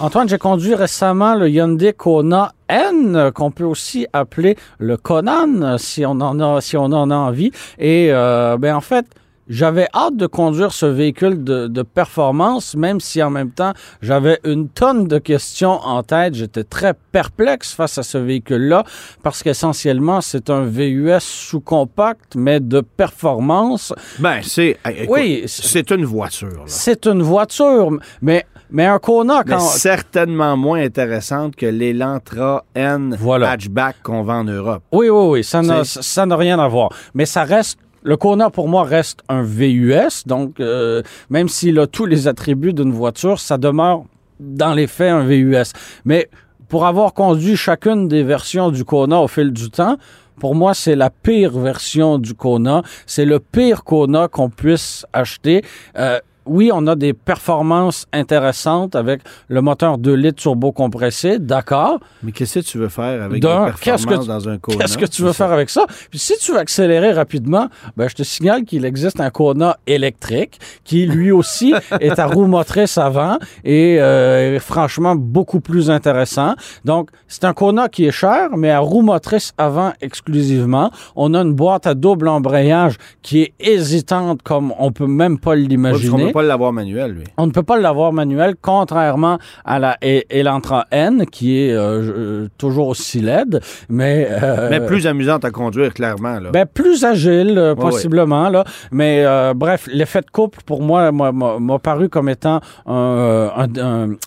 Antoine, j'ai conduit récemment le Hyundai Kona N, qu'on peut aussi appeler le Conan, si on en a, si on en a envie. Et euh, ben en fait, j'avais hâte de conduire ce véhicule de, de, performance, même si en même temps j'avais une tonne de questions en tête. J'étais très perplexe face à ce véhicule-là parce qu'essentiellement c'est un VUS sous-compact, mais de performance. Ben c'est, oui, c'est une voiture. C'est une voiture, mais mais un Kona, quand... Mais certainement moins intéressante que l'Elantra N hatchback qu'on vend en Europe. Oui, oui, oui, ça n'a, ça n'a rien à voir. Mais ça reste le Kona, pour moi, reste un VUS. Donc, euh, même s'il a tous les attributs d'une voiture, ça demeure, dans les faits, un VUS. Mais pour avoir conduit chacune des versions du Kona au fil du temps, pour moi, c'est la pire version du Kona. C'est le pire Kona qu'on puisse acheter. Euh, oui, on a des performances intéressantes avec le moteur 2 litres turbo compressé, d'accord. Mais qu'est-ce que tu veux faire avec des performances dans un Kona? Qu'est-ce que tu veux faire avec ça? Puis si tu veux accélérer rapidement, ben, je te signale qu'il existe un Kona électrique qui, lui aussi, est à roue motrice avant et euh, franchement beaucoup plus intéressant. Donc, c'est un Kona qui est cher, mais à roue motrice avant exclusivement. On a une boîte à double embrayage qui est hésitante comme on peut même pas l'imaginer pas l'avoir manuel, lui. On ne peut pas l'avoir manuel, contrairement à la Elantra N, qui est euh, euh, toujours aussi laide, mais... Euh, mais plus amusante à conduire, clairement. Là. Ben, plus agile, possiblement. Là. Mais bref, l'effet de couple, pour moi, m'a paru comme étant un,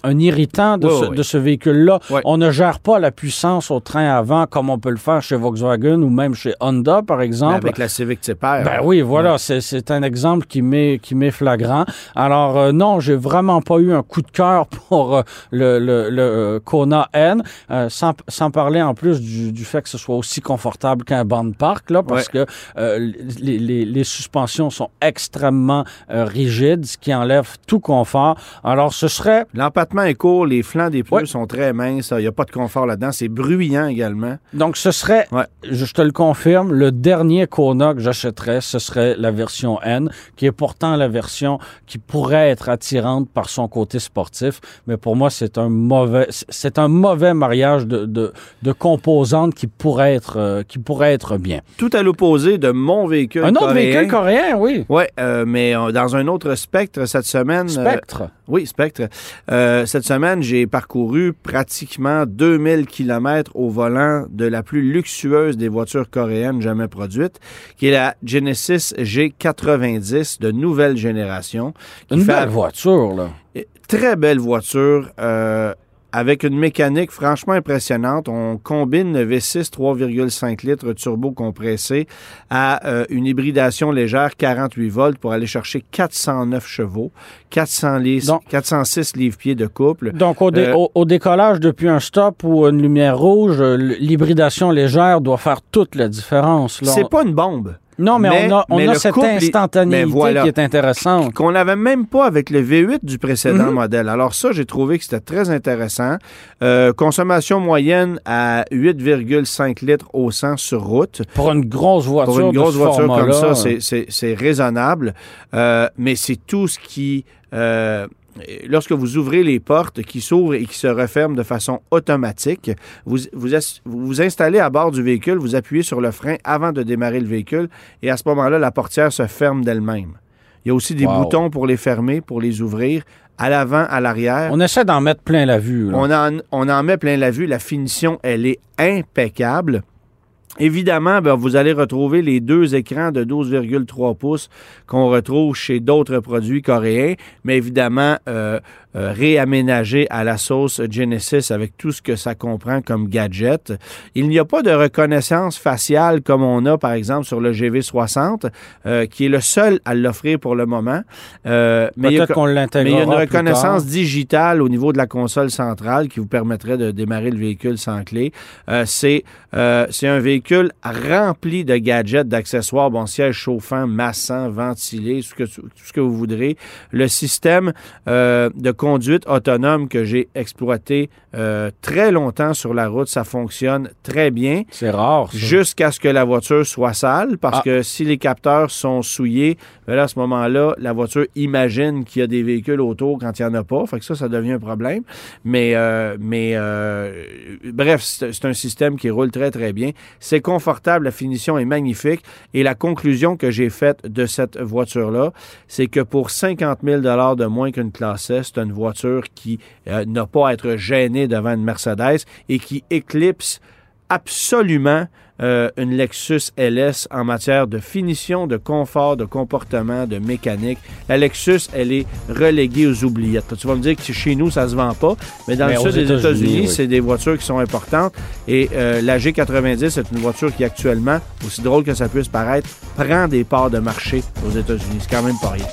un, irritant de ce, véhicule-là. On ne gère pas la puissance au train avant comme on peut le faire chez Volkswagen ou même chez Honda, par exemple. avec la Civic Type R. Ben oui, voilà, c'est un exemple qui m'est flagrant. Alors euh, non, j'ai vraiment pas eu un coup de cœur pour euh, le, le, le euh, Kona N, sans, sans, parler en plus du, du, fait que ce soit aussi confortable qu'un banc de parc, là, parce que les, les, les, suspensions sont extrêmement rigides, ce qui enlève tout confort. Alors ce serait... L'empattement est court, les flancs des pneus sont très minces, il n'y a pas de confort là-dedans, c'est bruyant également. Donc ce serait, je, je te le confirme, le dernier Kona que j'achèterais, ce serait la version N, qui est pourtant la version qui pourrait être attirante par son côté sportif, mais pour moi, c'est un mauvais, c'est un mauvais mariage de, de, de, composantes qui pourrait être, euh, qui pourrait être bien. Tout à l'opposé de mon véhicule. Un autre véhicule coréen, oui. Oui, euh, mais euh, dans un autre spectre cette semaine. Spectre. Oui, spectre. cette semaine, j'ai parcouru pratiquement 2000 kilomètres au volant de la plus luxueuse des voitures coréennes jamais produites, qui est la Genesis G90 de nouvelle génération. Une belle voiture, là. Très belle voiture. Euh, avec une mécanique franchement impressionnante. On combine le V6 3,5 litres turbo compressé à euh, une hybridation légère 48 volts pour aller chercher 409 chevaux, 400 406 livres-pieds de couple. Donc, au, euh, au, décollage depuis un stop ou une lumière rouge, l'hybridation légère doit faire toute la différence. C'est pas une bombe. Non, mais, on a, on a cette instantanéité qui est intéressante. Qu'on n'avait même pas avec le V8 du précédent mhm. modèle. Alors ça, j'ai trouvé que c'était très intéressant. Euh, consommation moyenne à 8,5 litres au 100 sur route. Pour une grosse voiture Pour une grosse voiture comme ça, c'est raisonnable. Euh, mais c'est tout ce qui... Euh, lorsque vous ouvrez les portes qui s'ouvrent et qui se referment de façon automatique, vous, vous vous installez à bord du véhicule, vous appuyez sur le frein avant de démarrer le véhicule et à ce moment-là, la portière se ferme d'elle-même. Il y a aussi des boutons pour les fermer, pour les ouvrir, à l'avant, à l'arrière. On essaie d'en mettre plein la vue. On, en, on en met plein la vue. La finition, elle est impeccable. Évidemment, ben, vous allez retrouver les deux écrans de 12,3 pouces qu'on retrouve chez d'autres produits coréens, mais évidemment, euh, réaménagé à la sauce Genesis avec tout ce que ça comprend comme gadget. Il n'y a pas de reconnaissance faciale comme on a, par exemple, sur le GV60, qui est le seul à l'offrir pour le moment. mais Peut-être qu'on l'intègrera Mais il y a une reconnaissance digitale au niveau de la console centrale qui vous permettrait de démarrer le véhicule sans clé. c'est un véhicule rempli de gadgets, d'accessoires, bon, siège chauffant, massant, ventilé, ce que, tout ce que vous voudrez. Le système euh, de conduite autonome que j'ai exploité euh, très longtemps sur la route, ça fonctionne très bien. C'est rare. Jusqu'à ce que la voiture soit sale, parce ah. que si les capteurs sont souillés, ben là, à ce moment-là, la voiture imagine qu'il y a des véhicules autour quand il n'y en a pas. Fait que ça, ça devient un problème. Mais, euh, mais bref, c'est un système qui roule très, très bien. C'est confortable, la finition est magnifique. Et la conclusion que j'ai faite de cette voiture-là, c'est que pour 50 000 de moins qu'une classe S, c'est une voiture qui euh, n'a pas à être gênée devant une Mercedes et qui éclipse absolument euh, une Lexus LS en matière de finition, de confort, de comportement, de mécanique. La Lexus, elle est reléguée aux oubliettes. Tu vas me dire que chez nous, ça se vend pas, mais dans le sud des États-Unis, c'est des voitures qui sont importantes. Et euh, la G90, c'est une voiture qui actuellement, aussi drôle que ça puisse paraître, prend des parts de marché aux États-Unis. C'est quand même pas rien.